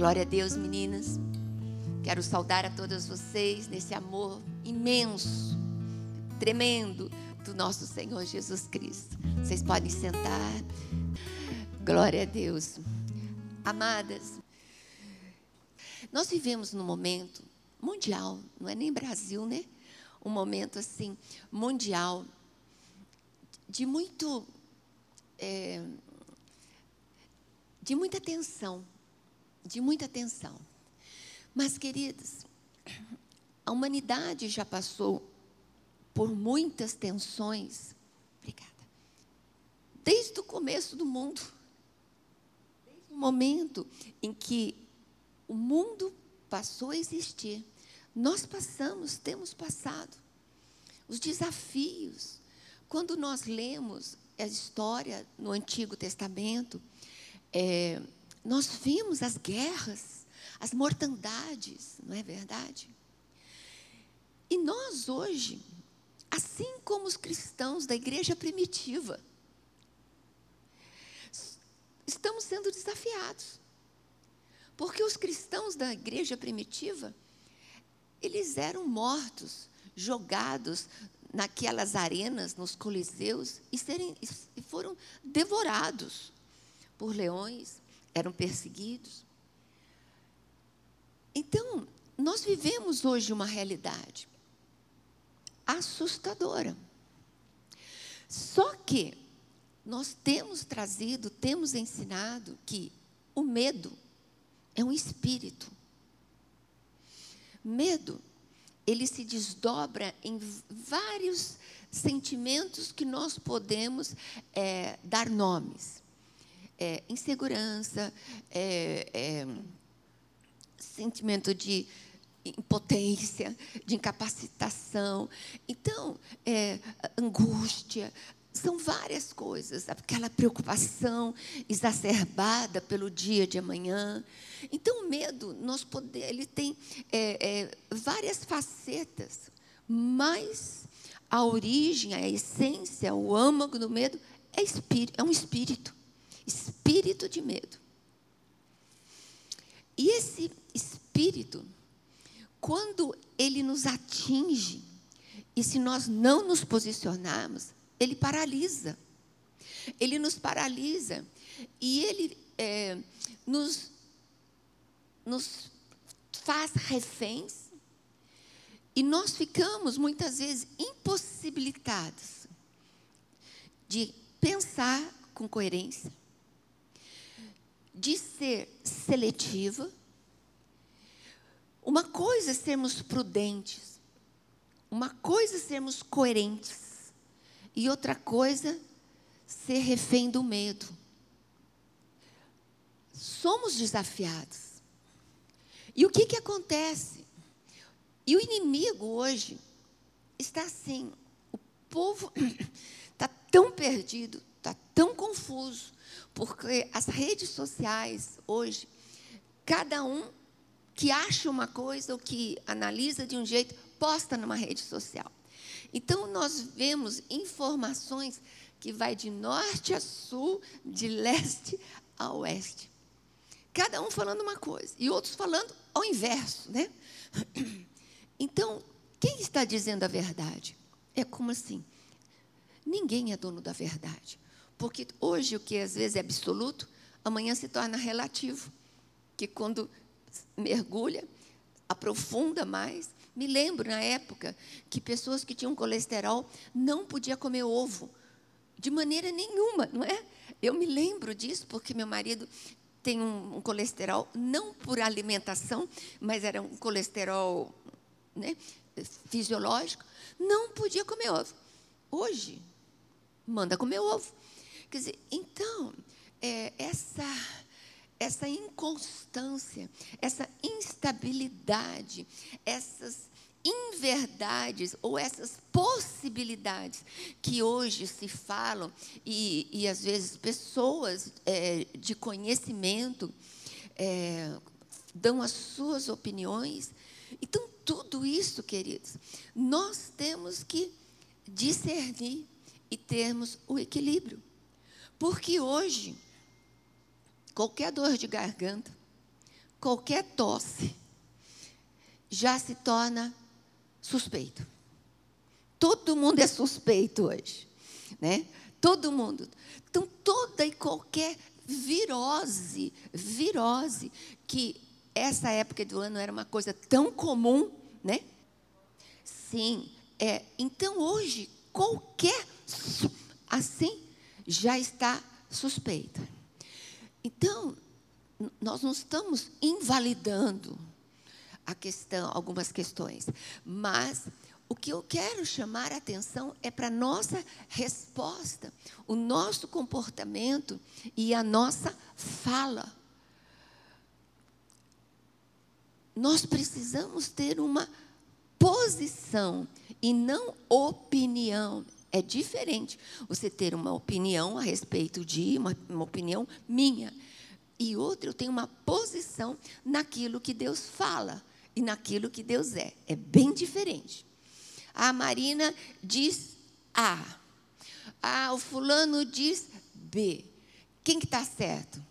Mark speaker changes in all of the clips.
Speaker 1: Glória a Deus, meninas. Quero saudar a todas vocês nesse amor imenso, tremendo do nosso Senhor Jesus Cristo. Vocês podem sentar. Glória a Deus. Amadas, nós vivemos num momento mundial, não é nem Brasil, né? Um momento assim, mundial, de muito. É, de muita tensão, de muita tensão. Mas, queridos, a humanidade já passou por muitas tensões. Obrigada. Desde o começo do mundo. Desde o momento em que o mundo passou a existir, nós passamos, temos passado. Os desafios. Quando nós lemos a história no Antigo Testamento, é, nós vimos as guerras, as mortandades, não é verdade? E nós hoje, assim como os cristãos da igreja primitiva, estamos sendo desafiados. Porque os cristãos da igreja primitiva, eles eram mortos, jogados naquelas arenas, nos coliseus, e, serem, e foram devorados por leões, eram perseguidos. Então, nós vivemos hoje uma realidade assustadora. Só que nós temos trazido, temos ensinado que o medo é um espírito. Medo, ele se desdobra em vários sentimentos que nós podemos é, dar nomes é, insegurança, é, é, sentimento de impotência, de incapacitação. Então, é, angústia, são várias coisas, aquela preocupação exacerbada pelo dia de amanhã. Então, o medo, nós ele tem é, é, várias facetas, mas a origem, a essência, o âmago do medo é, espírito, é um espírito espírito de medo. E esse espírito, quando ele nos atinge, e se nós não nos posicionarmos, ele paralisa. Ele nos paralisa e ele é, nos, nos faz reféns e nós ficamos muitas vezes impossibilitados de pensar com coerência, de ser seletiva. Uma coisa é sermos prudentes, uma coisa é sermos coerentes, e outra coisa ser refém do medo. Somos desafiados. E o que, que acontece? E o inimigo hoje está assim: o povo está tão perdido, está tão confuso, porque as redes sociais hoje, cada um que acha uma coisa ou que analisa de um jeito, posta numa rede social. Então nós vemos informações que vai de norte a sul, de leste a oeste. Cada um falando uma coisa e outros falando ao inverso, né? Então, quem está dizendo a verdade? É como assim? Ninguém é dono da verdade. Porque hoje o que às vezes é absoluto, amanhã se torna relativo. Que quando mergulha, aprofunda mais. Me lembro na época que pessoas que tinham colesterol não podiam comer ovo. De maneira nenhuma, não é? Eu me lembro disso porque meu marido tem um, um colesterol, não por alimentação, mas era um colesterol né, fisiológico, não podia comer ovo. Hoje, manda comer ovo. Quer dizer, então, é, essa, essa inconstância, essa instabilidade, essas inverdades ou essas possibilidades que hoje se falam e, e às vezes pessoas é, de conhecimento é, dão as suas opiniões. Então, tudo isso, queridos, nós temos que discernir e termos o equilíbrio. Porque hoje, qualquer dor de garganta, qualquer tosse já se torna suspeito. Todo mundo é suspeito hoje, né? Todo mundo. Então, toda e qualquer virose, virose, que essa época do ano era uma coisa tão comum, né? Sim, é. Então, hoje, qualquer assim já está suspeita. Então, nós não estamos invalidando a questão, algumas questões, mas o que eu quero chamar a atenção é para a nossa resposta, o nosso comportamento e a nossa fala. Nós precisamos ter uma posição e não opinião. É diferente você ter uma opinião a respeito de, uma, uma opinião minha. E outra, eu tenho uma posição naquilo que Deus fala e naquilo que Deus é. É bem diferente. A Marina diz A. Ah, o fulano diz B. Quem que está certo?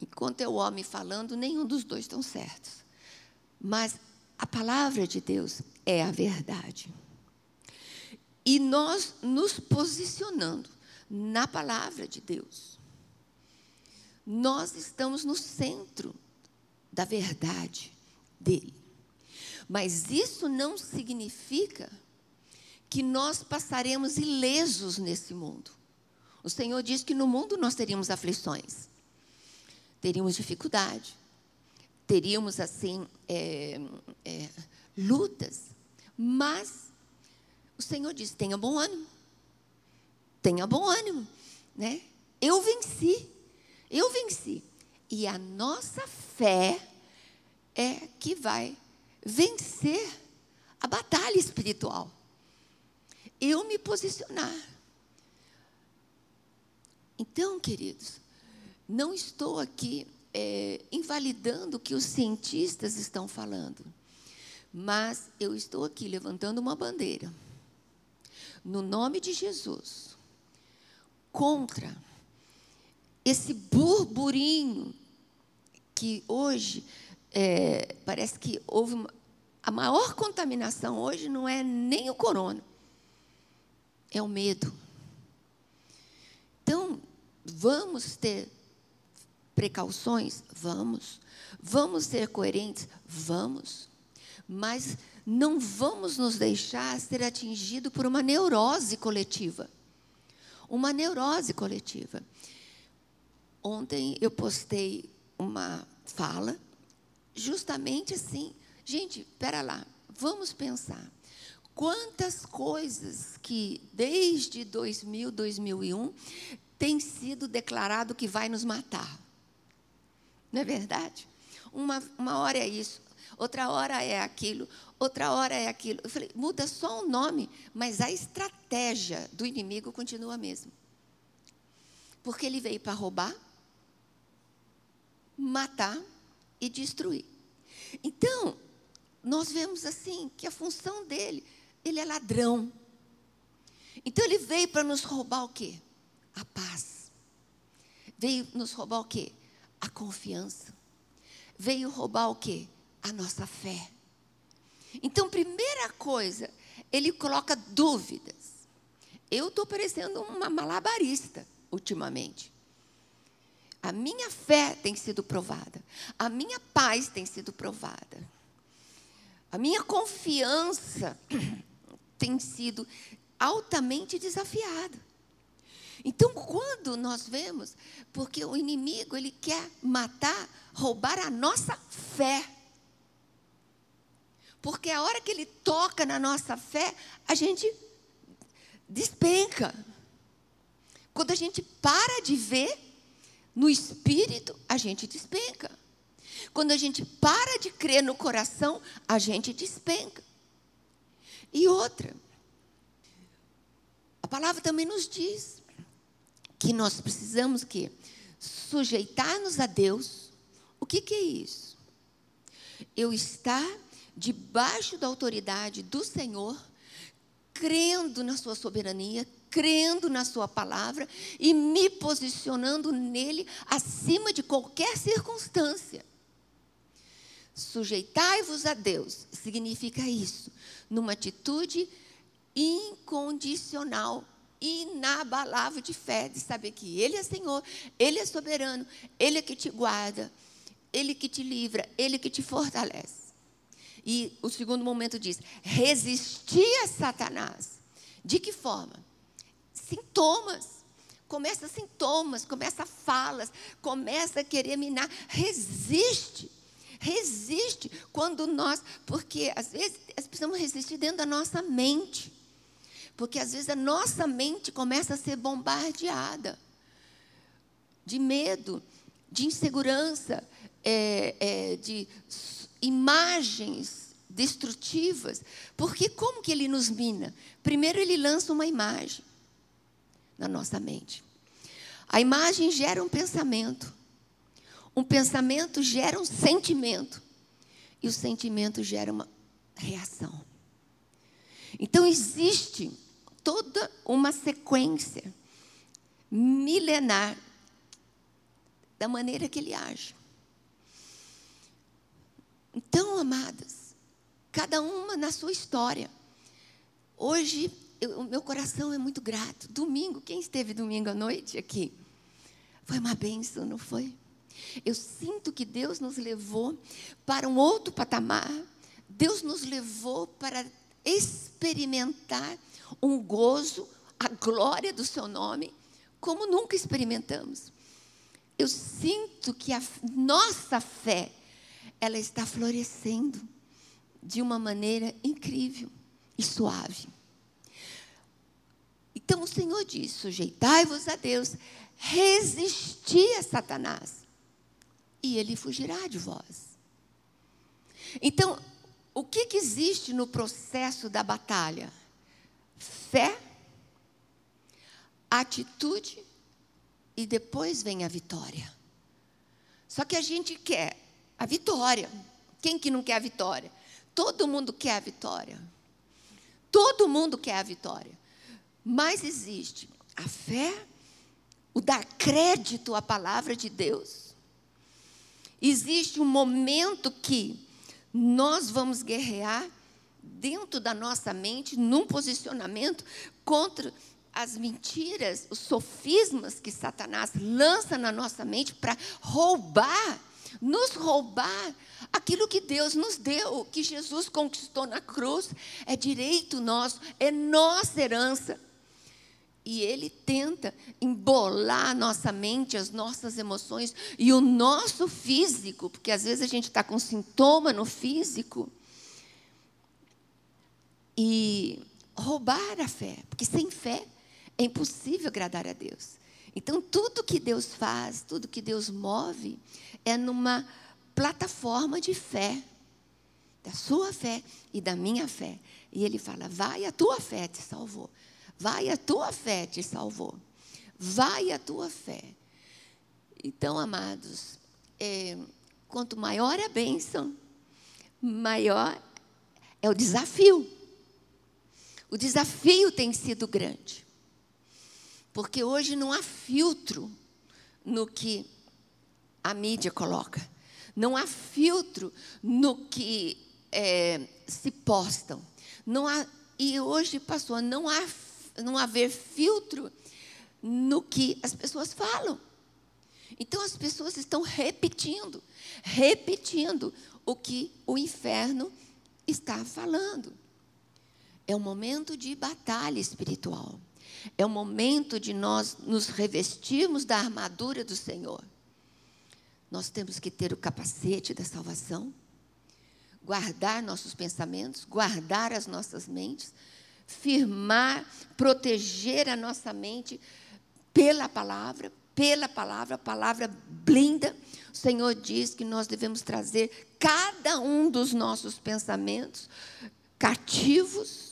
Speaker 1: Enquanto é o homem falando, nenhum dos dois estão certos. Mas a palavra de Deus é a verdade. E nós nos posicionando na palavra de Deus, nós estamos no centro da verdade dele. Mas isso não significa que nós passaremos ilesos nesse mundo. O Senhor diz que no mundo nós teríamos aflições, teríamos dificuldade, teríamos assim é, é, lutas, mas o Senhor diz: tenha bom ânimo. Tenha bom ânimo, né? Eu venci. Eu venci. E a nossa fé é que vai vencer a batalha espiritual. Eu me posicionar. Então, queridos, não estou aqui é, invalidando o que os cientistas estão falando, mas eu estou aqui levantando uma bandeira no nome de Jesus, contra esse burburinho que hoje é, parece que houve uma, a maior contaminação hoje não é nem o corona, é o medo. Então, vamos ter precauções? Vamos. Vamos ser coerentes? Vamos. Mas não vamos nos deixar ser atingidos por uma neurose coletiva. Uma neurose coletiva. Ontem eu postei uma fala, justamente assim. Gente, espera lá, vamos pensar. Quantas coisas que desde 2000, 2001 tem sido declarado que vai nos matar. Não é verdade? Uma, uma hora é isso, outra hora é aquilo, outra hora é aquilo. Eu falei, muda só o nome, mas a estratégia do inimigo continua a mesma. Porque ele veio para roubar, matar e destruir. Então, nós vemos assim que a função dele, ele é ladrão. Então ele veio para nos roubar o quê? A paz. Veio nos roubar o quê? A confiança. Veio roubar o quê? A nossa fé. Então, primeira coisa, ele coloca dúvidas. Eu estou parecendo uma malabarista ultimamente. A minha fé tem sido provada. A minha paz tem sido provada. A minha confiança tem sido altamente desafiada. Então, quando nós vemos, porque o inimigo ele quer matar, roubar a nossa fé. Porque a hora que ele toca na nossa fé, a gente despenca. Quando a gente para de ver no espírito, a gente despenca. Quando a gente para de crer no coração, a gente despenca. E outra, a palavra também nos diz que nós precisamos que sujeitar-nos a Deus. O que, que é isso? Eu estar debaixo da autoridade do Senhor, crendo na Sua soberania, crendo na Sua palavra e me posicionando nele acima de qualquer circunstância. Sujeitai-vos a Deus significa isso, numa atitude incondicional, inabalável de fé, de saber que Ele é Senhor, Ele é soberano, Ele é que te guarda, Ele que te livra, Ele que te fortalece. E o segundo momento diz: resistir a Satanás. De que forma? Sintomas. Começa sintomas, começa falas, começa a querer minar. Resiste. Resiste quando nós, porque às vezes precisamos resistir dentro da nossa mente. Porque às vezes a nossa mente começa a ser bombardeada de medo, de insegurança, é, é, de imagens destrutivas. Porque como que ele nos mina? Primeiro ele lança uma imagem na nossa mente. A imagem gera um pensamento. Um pensamento gera um sentimento. E o sentimento gera uma reação. Então existe toda uma sequência milenar da maneira que ele age. Então, amadas, cada uma na sua história. Hoje, eu, o meu coração é muito grato. Domingo, quem esteve domingo à noite aqui? Foi uma bênção, não foi? Eu sinto que Deus nos levou para um outro patamar. Deus nos levou para experimentar um gozo, a glória do seu nome, como nunca experimentamos. Eu sinto que a nossa fé, ela está florescendo de uma maneira incrível e suave. Então o Senhor diz: sujeitai-vos a Deus, resisti a Satanás e ele fugirá de vós. Então, o que, que existe no processo da batalha? Fé, atitude e depois vem a vitória. Só que a gente quer a vitória. Quem que não quer a vitória? Todo mundo quer a vitória. Todo mundo quer a vitória. Mas existe a fé, o dar crédito à palavra de Deus Existe um momento que nós vamos guerrear dentro da nossa mente, num posicionamento contra as mentiras, os sofismas que Satanás lança na nossa mente para roubar, nos roubar aquilo que Deus nos deu, que Jesus conquistou na cruz, é direito nosso, é nossa herança. E ele tenta embolar nossa mente, as nossas emoções e o nosso físico, porque às vezes a gente está com sintoma no físico. E roubar a fé, porque sem fé é impossível agradar a Deus. Então, tudo que Deus faz, tudo que Deus move, é numa plataforma de fé, da sua fé e da minha fé. E Ele fala: vai, a tua fé te salvou. Vai, a tua fé te salvou. Vai, a tua fé. Então, amados, é, quanto maior a bênção, maior é o desafio. O desafio tem sido grande. Porque hoje não há filtro no que a mídia coloca. Não há filtro no que é, se postam. Não há, e hoje, pastor, não há não haver filtro no que as pessoas falam. Então as pessoas estão repetindo, repetindo o que o inferno está falando. É um momento de batalha espiritual. É um momento de nós nos revestirmos da armadura do Senhor. Nós temos que ter o capacete da salvação, guardar nossos pensamentos, guardar as nossas mentes, firmar, proteger a nossa mente pela palavra, pela palavra, a palavra blinda. O Senhor diz que nós devemos trazer cada um dos nossos pensamentos cativos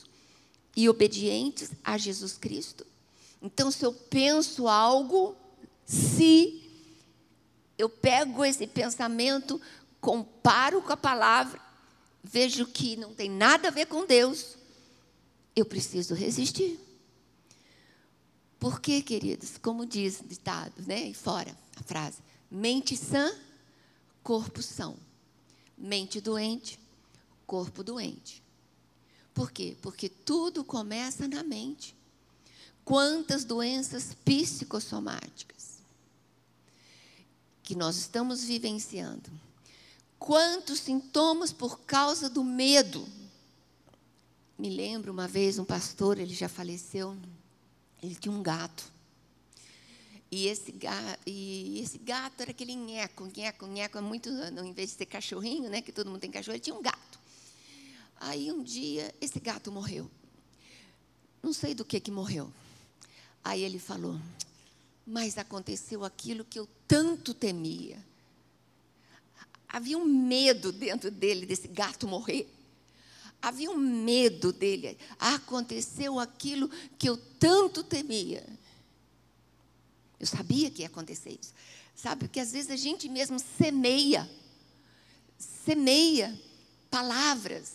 Speaker 1: e obedientes a Jesus Cristo. Então, se eu penso algo, se eu pego esse pensamento, comparo com a palavra, vejo que não tem nada a ver com Deus, eu preciso resistir. Porque, queridos, como diz o ditado, né? E fora a frase: mente sã, corpo são. mente doente, corpo doente. Por quê? Porque tudo começa na mente. Quantas doenças psicossomáticas que nós estamos vivenciando. Quantos sintomas por causa do medo. Me lembro uma vez um pastor, ele já faleceu, ele tinha um gato. E esse, gato, e esse gato era aquele nheco, nheco, nheco, anos, em vez de ser cachorrinho, né, que todo mundo tem cachorro, ele tinha um gato. Aí um dia esse gato morreu. Não sei do que que morreu. Aí ele falou: "Mas aconteceu aquilo que eu tanto temia. Havia um medo dentro dele desse gato morrer. Havia um medo dele. Aconteceu aquilo que eu tanto temia. Eu sabia que ia acontecer isso. Sabe, porque às vezes a gente mesmo semeia, semeia palavras,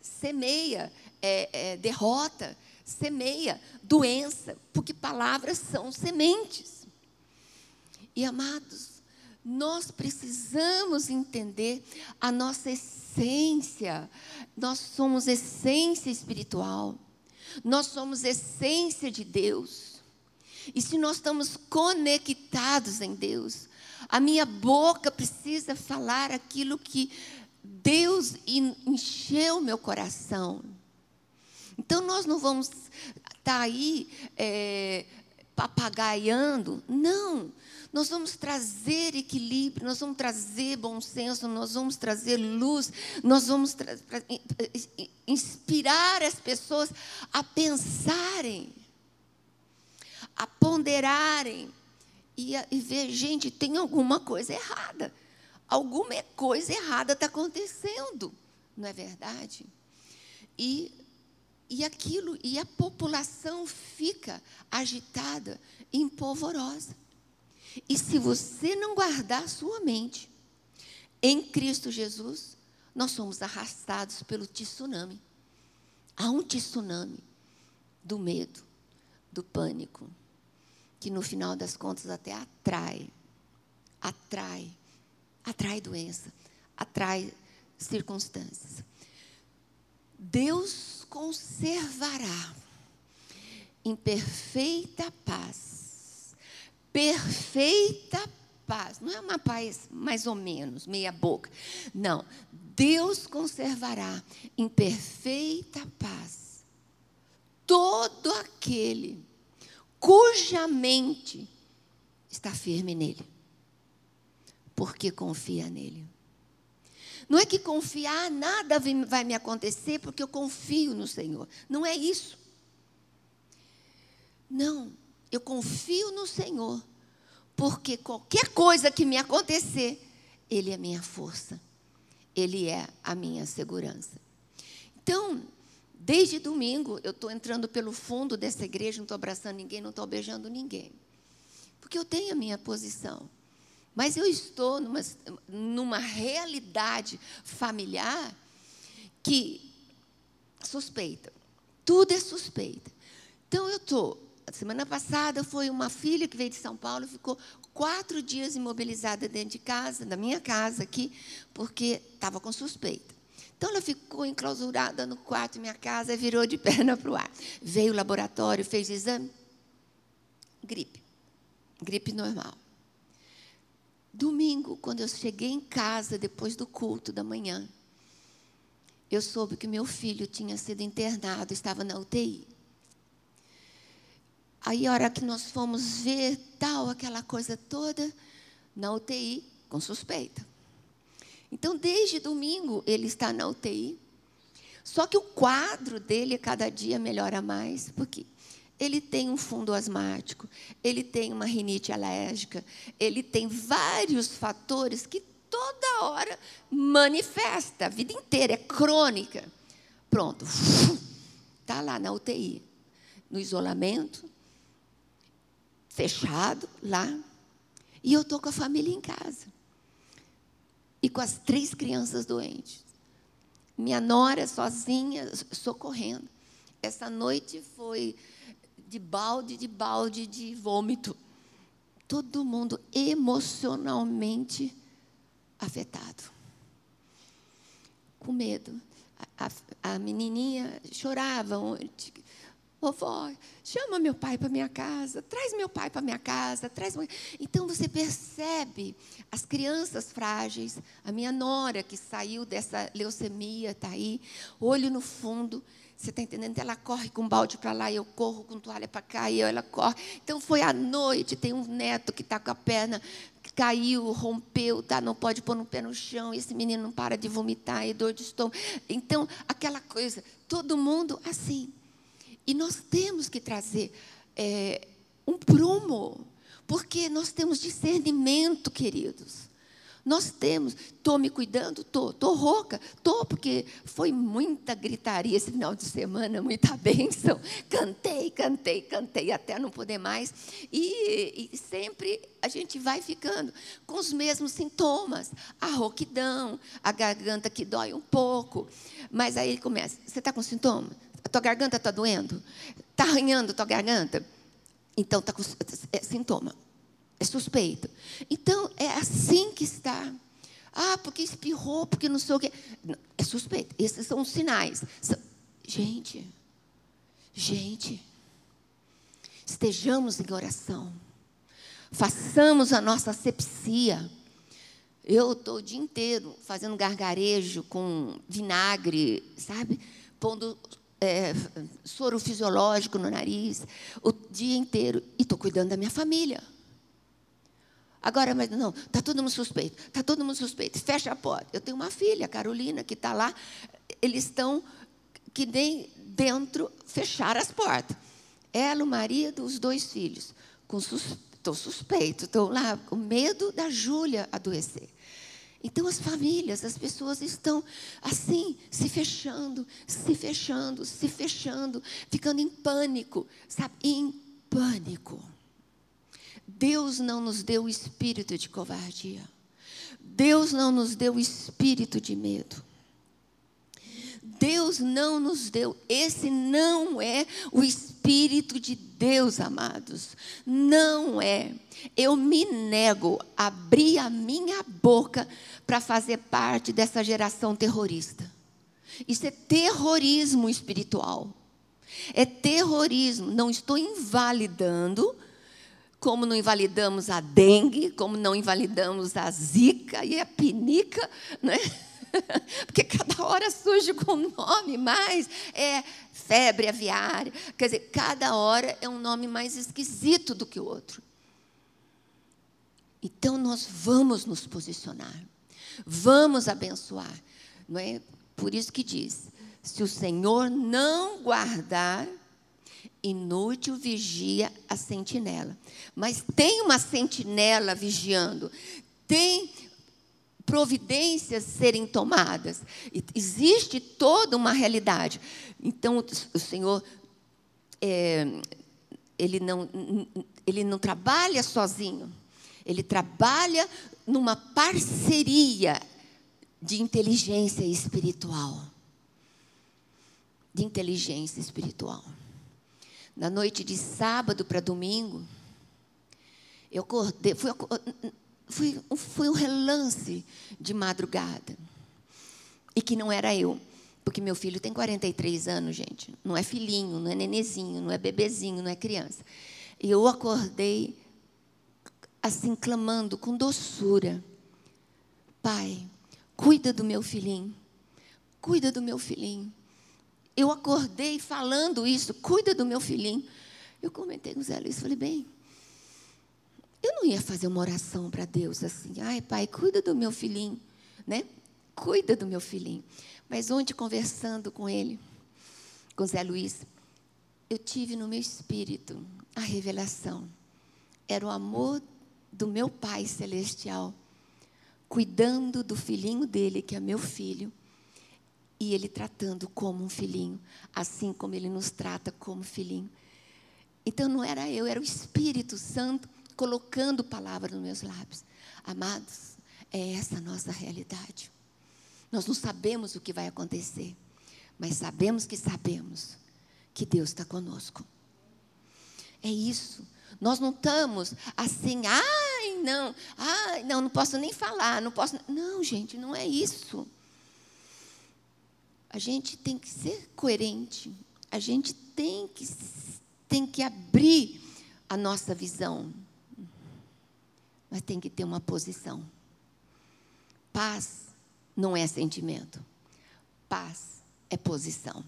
Speaker 1: semeia é, é, derrota, semeia doença, porque palavras são sementes. E amados, nós precisamos entender a nossa essência. Nós somos essência espiritual. Nós somos essência de Deus. E se nós estamos conectados em Deus, a minha boca precisa falar aquilo que Deus encheu meu coração. Então nós não vamos estar tá aí é, papagaiando. Não. Nós vamos trazer equilíbrio, nós vamos trazer bom senso, nós vamos trazer luz, nós vamos inspirar as pessoas a pensarem, a ponderarem e, a, e ver, gente, tem alguma coisa errada alguma coisa errada está acontecendo, não é verdade? E, e aquilo, e a população fica agitada, empolvorosa. E se você não guardar sua mente em Cristo Jesus, nós somos arrastados pelo tsunami. Há um tsunami do medo, do pânico, que no final das contas até atrai, atrai atrai doença, atrai circunstâncias. Deus conservará em perfeita paz. Perfeita paz. Não é uma paz mais ou menos, meia boca. Não. Deus conservará em perfeita paz todo aquele cuja mente está firme nele porque confia nele. Não é que confiar, nada vai me acontecer porque eu confio no Senhor. Não é isso. Não, eu confio no Senhor, porque qualquer coisa que me acontecer, Ele é minha força, Ele é a minha segurança. Então, desde domingo, eu estou entrando pelo fundo dessa igreja, não estou abraçando ninguém, não estou beijando ninguém, porque eu tenho a minha posição. Mas eu estou numa, numa realidade familiar que suspeita. Tudo é suspeita. Então eu estou. Semana passada foi uma filha que veio de São Paulo, ficou quatro dias imobilizada dentro de casa, na minha casa aqui, porque estava com suspeita. Então ela ficou enclausurada no quarto da minha casa, virou de perna para o ar. Veio o laboratório, fez exame. Gripe. Gripe normal. Domingo, quando eu cheguei em casa, depois do culto da manhã, eu soube que meu filho tinha sido internado, estava na UTI. Aí, a hora que nós fomos ver tal, aquela coisa toda, na UTI, com suspeita. Então, desde domingo, ele está na UTI. Só que o quadro dele, cada dia, melhora mais. Por quê? Ele tem um fundo asmático, ele tem uma rinite alérgica, ele tem vários fatores que toda hora manifesta, a vida inteira, é crônica. Pronto, está lá na UTI, no isolamento, fechado lá, e eu estou com a família em casa. E com as três crianças doentes. Minha nora sozinha, socorrendo. Essa noite foi de balde, de balde de vômito. Todo mundo emocionalmente afetado. com medo. A, a, a menininha chorava. Vovó, chama meu pai para minha casa, traz meu pai para minha casa, traz. Então você percebe as crianças frágeis, a minha nora que saiu dessa leucemia, está aí, olho no fundo. Você está entendendo? Ela corre com um balde para lá, eu corro com toalha para cá, e ela corre. Então foi à noite, tem um neto que está com a perna caiu, rompeu, tá? não pode pôr no pé no chão, esse menino não para de vomitar, e dor de estômago. Então, aquela coisa, todo mundo assim. E nós temos que trazer é, um prumo, porque nós temos discernimento, queridos. Nós temos, estou me cuidando, estou, estou rouca, estou, porque foi muita gritaria esse final de semana, muita bênção. Cantei, cantei, cantei até não poder mais. E, e sempre a gente vai ficando com os mesmos sintomas: a rouquidão, a garganta que dói um pouco. Mas aí ele começa: você está com sintoma? A tua garganta está doendo? Está arranhando a tua garganta? Então está com é, sintoma. É suspeito. Então, é assim que está. Ah, porque espirrou, porque não sei o quê. É suspeito. Esses são os sinais. Gente, gente, estejamos em oração. Façamos a nossa asepsia. Eu estou o dia inteiro fazendo gargarejo com vinagre, sabe? Pondo é, soro fisiológico no nariz, o dia inteiro. E estou cuidando da minha família. Agora, mas não, está todo mundo suspeito, está todo mundo suspeito, fecha a porta. Eu tenho uma filha, Carolina, que está lá, eles estão que nem dentro fechar as portas. Ela, o marido, os dois filhos, com sus, estou suspeito, estão lá com medo da Júlia adoecer. Então as famílias, as pessoas estão assim, se fechando, se fechando, se fechando, ficando em pânico, sabe? Em pânico. Deus não nos deu o espírito de covardia. Deus não nos deu o espírito de medo. Deus não nos deu. Esse não é o espírito de Deus, amados. Não é. Eu me nego a abrir a minha boca para fazer parte dessa geração terrorista. Isso é terrorismo espiritual. É terrorismo. Não estou invalidando como não invalidamos a dengue, como não invalidamos a zika e a pinica, né? Porque cada hora surge com um nome mais, é febre aviária. Quer dizer, cada hora é um nome mais esquisito do que o outro. Então nós vamos nos posicionar, vamos abençoar. Não é? Por isso que diz: se o Senhor não guardar Inútil vigia a sentinela. Mas tem uma sentinela vigiando. Tem providências serem tomadas. Existe toda uma realidade. Então, o Senhor, é, ele, não, ele não trabalha sozinho. Ele trabalha numa parceria de inteligência espiritual. De inteligência espiritual na noite de sábado para domingo, eu acordei, fui, fui, foi um relance de madrugada. E que não era eu. Porque meu filho tem 43 anos, gente. Não é filhinho, não é nenezinho, não é bebezinho, não é criança. E eu acordei assim, clamando com doçura: Pai, cuida do meu filhinho. Cuida do meu filhinho. Eu acordei falando isso, cuida do meu filhinho. Eu comentei com o Zé Luiz, falei, bem, eu não ia fazer uma oração para Deus assim, ai pai, cuida do meu filhinho, né? Cuida do meu filhinho. Mas ontem, conversando com ele, com o Zé Luiz, eu tive no meu espírito a revelação. Era o amor do meu Pai Celestial, cuidando do filhinho dele, que é meu filho, e ele tratando como um filhinho, assim como ele nos trata como filhinho. Então não era eu, era o Espírito Santo colocando palavra nos meus lábios. Amados, é essa a nossa realidade. Nós não sabemos o que vai acontecer, mas sabemos que sabemos que Deus está conosco. É isso. Nós não estamos assim, ai, não, ai, não, não posso nem falar, não posso. Não, gente, não é isso. A gente tem que ser coerente. A gente tem que, tem que abrir a nossa visão. Mas tem que ter uma posição. Paz não é sentimento. Paz é posição.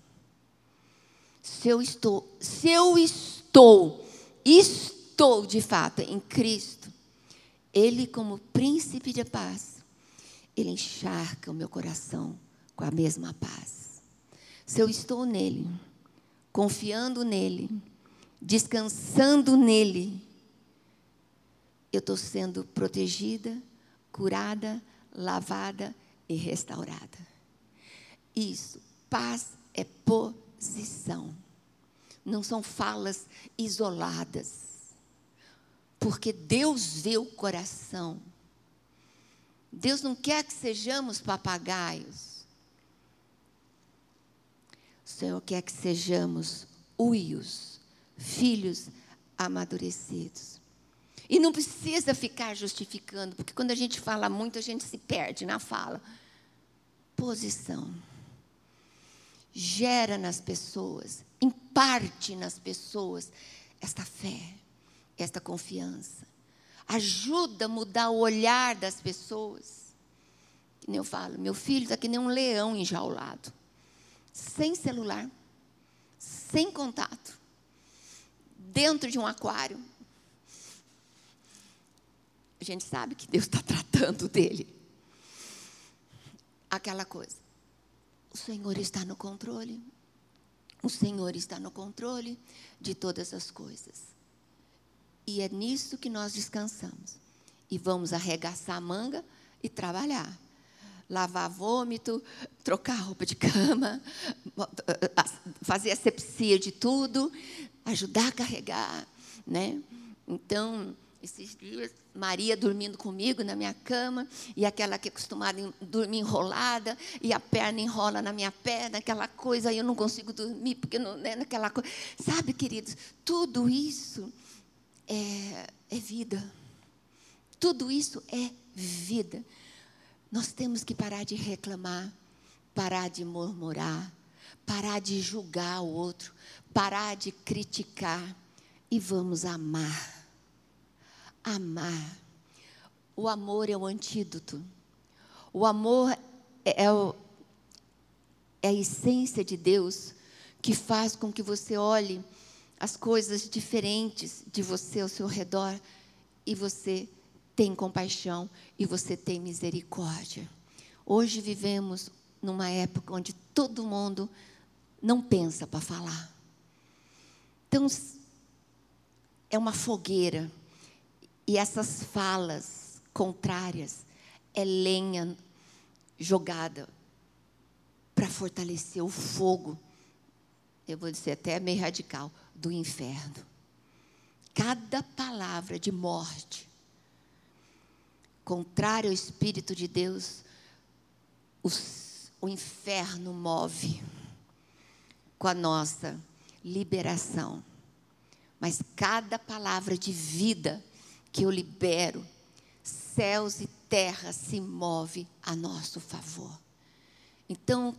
Speaker 1: Se eu estou, se eu estou, estou de fato em Cristo, Ele como príncipe de paz, Ele encharca o meu coração com a mesma paz. Se eu estou nele, confiando nele, descansando nele, eu estou sendo protegida, curada, lavada e restaurada. Isso, paz é posição. Não são falas isoladas. Porque Deus vê o coração. Deus não quer que sejamos papagaios. Senhor quer que sejamos uios, filhos amadurecidos. E não precisa ficar justificando, porque quando a gente fala muito, a gente se perde na fala. Posição. Gera nas pessoas, imparte nas pessoas esta fé, esta confiança. Ajuda a mudar o olhar das pessoas. Que nem eu falo, meu filho está que nem um leão enjaulado, sem celular, sem contato, dentro de um aquário a gente sabe que Deus está tratando dele. Aquela coisa. O Senhor está no controle. O Senhor está no controle de todas as coisas. E é nisso que nós descansamos. E vamos arregaçar a manga e trabalhar. Lavar vômito, trocar roupa de cama, fazer asepsia de tudo, ajudar a carregar, né? Então, esses dias, Maria dormindo comigo na minha cama, e aquela que é acostumada a dormir enrolada, e a perna enrola na minha perna, aquela coisa, aí eu não consigo dormir, porque não é naquela coisa. Sabe, queridos, tudo isso é, é vida. Tudo isso é vida. Nós temos que parar de reclamar, parar de murmurar, parar de julgar o outro, parar de criticar e vamos amar amar. O amor é o antídoto. O amor é, é, o, é a essência de Deus que faz com que você olhe as coisas diferentes de você ao seu redor e você tem compaixão e você tem misericórdia. Hoje vivemos numa época onde todo mundo não pensa para falar. Então, é uma fogueira e essas falas contrárias é lenha jogada para fortalecer o fogo, eu vou dizer até meio radical, do inferno. Cada palavra de morte, contrária ao Espírito de Deus, os, o inferno move com a nossa liberação. Mas cada palavra de vida que eu libero, céus e terra se movem a nosso favor. Então,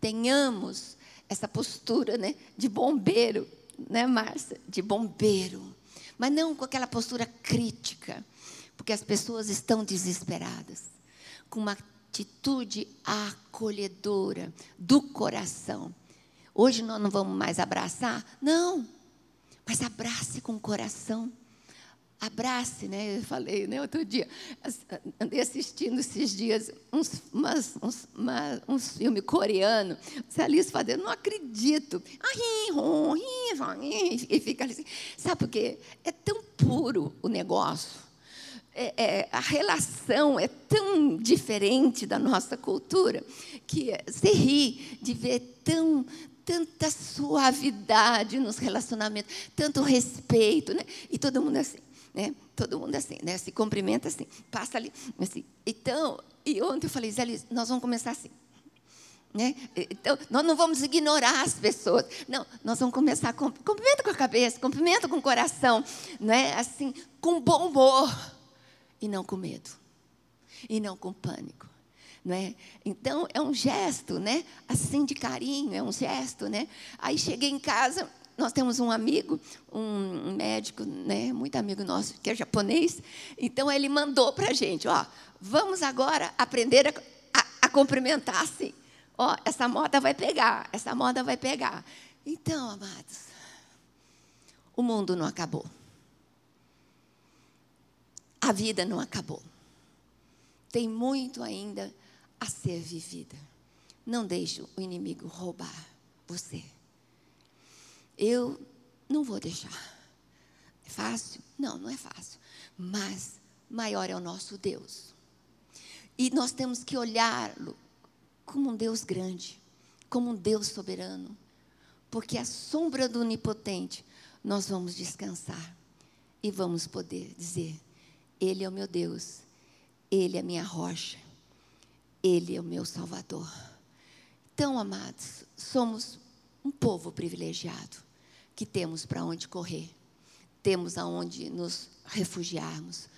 Speaker 1: tenhamos essa postura né, de bombeiro, né, Márcia? De bombeiro. Mas não com aquela postura crítica, porque as pessoas estão desesperadas. Com uma atitude acolhedora do coração. Hoje nós não vamos mais abraçar? Não. Mas abrace com o coração abrace, né? Eu falei, né? Outro dia, andei assistindo esses dias uns, umas, uns, uma, uns filmes coreanos. Alice fazendo, não acredito. E fica assim. Sabe por quê? É tão puro o negócio. É, é, a relação é tão diferente da nossa cultura que se ri de ver tão, tanta suavidade nos relacionamentos, tanto respeito, né? E todo mundo assim né? Todo mundo assim, né? Se cumprimenta assim, passa ali, assim. Então, e ontem eu falei, Zé nós vamos começar assim. Né? Então, nós não vamos ignorar as pessoas. Não, nós vamos começar com cumprimento com a cabeça, cumprimento com o coração, né? Assim, com bom humor e não com medo. E não com pânico. É? Então, é um gesto, né? Assim de carinho, é um gesto, né? Aí cheguei em casa, nós temos um amigo, um médico, né, muito amigo nosso, que é japonês. Então ele mandou para a gente, ó, vamos agora aprender a, a, a cumprimentar assim. Ó, essa moda vai pegar, essa moda vai pegar. Então, amados, o mundo não acabou. A vida não acabou. Tem muito ainda a ser vivida. Não deixe o inimigo roubar você. Eu não vou deixar. É fácil? Não, não é fácil. Mas maior é o nosso Deus. E nós temos que olhá-lo como um Deus grande, como um Deus soberano. Porque a sombra do onipotente nós vamos descansar e vamos poder dizer: Ele é o meu Deus, Ele é a minha rocha, Ele é o meu Salvador. Então, amados, somos um povo privilegiado que temos para onde correr, temos aonde nos refugiarmos,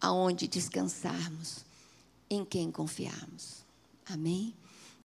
Speaker 1: aonde descansarmos, em quem confiarmos. Amém?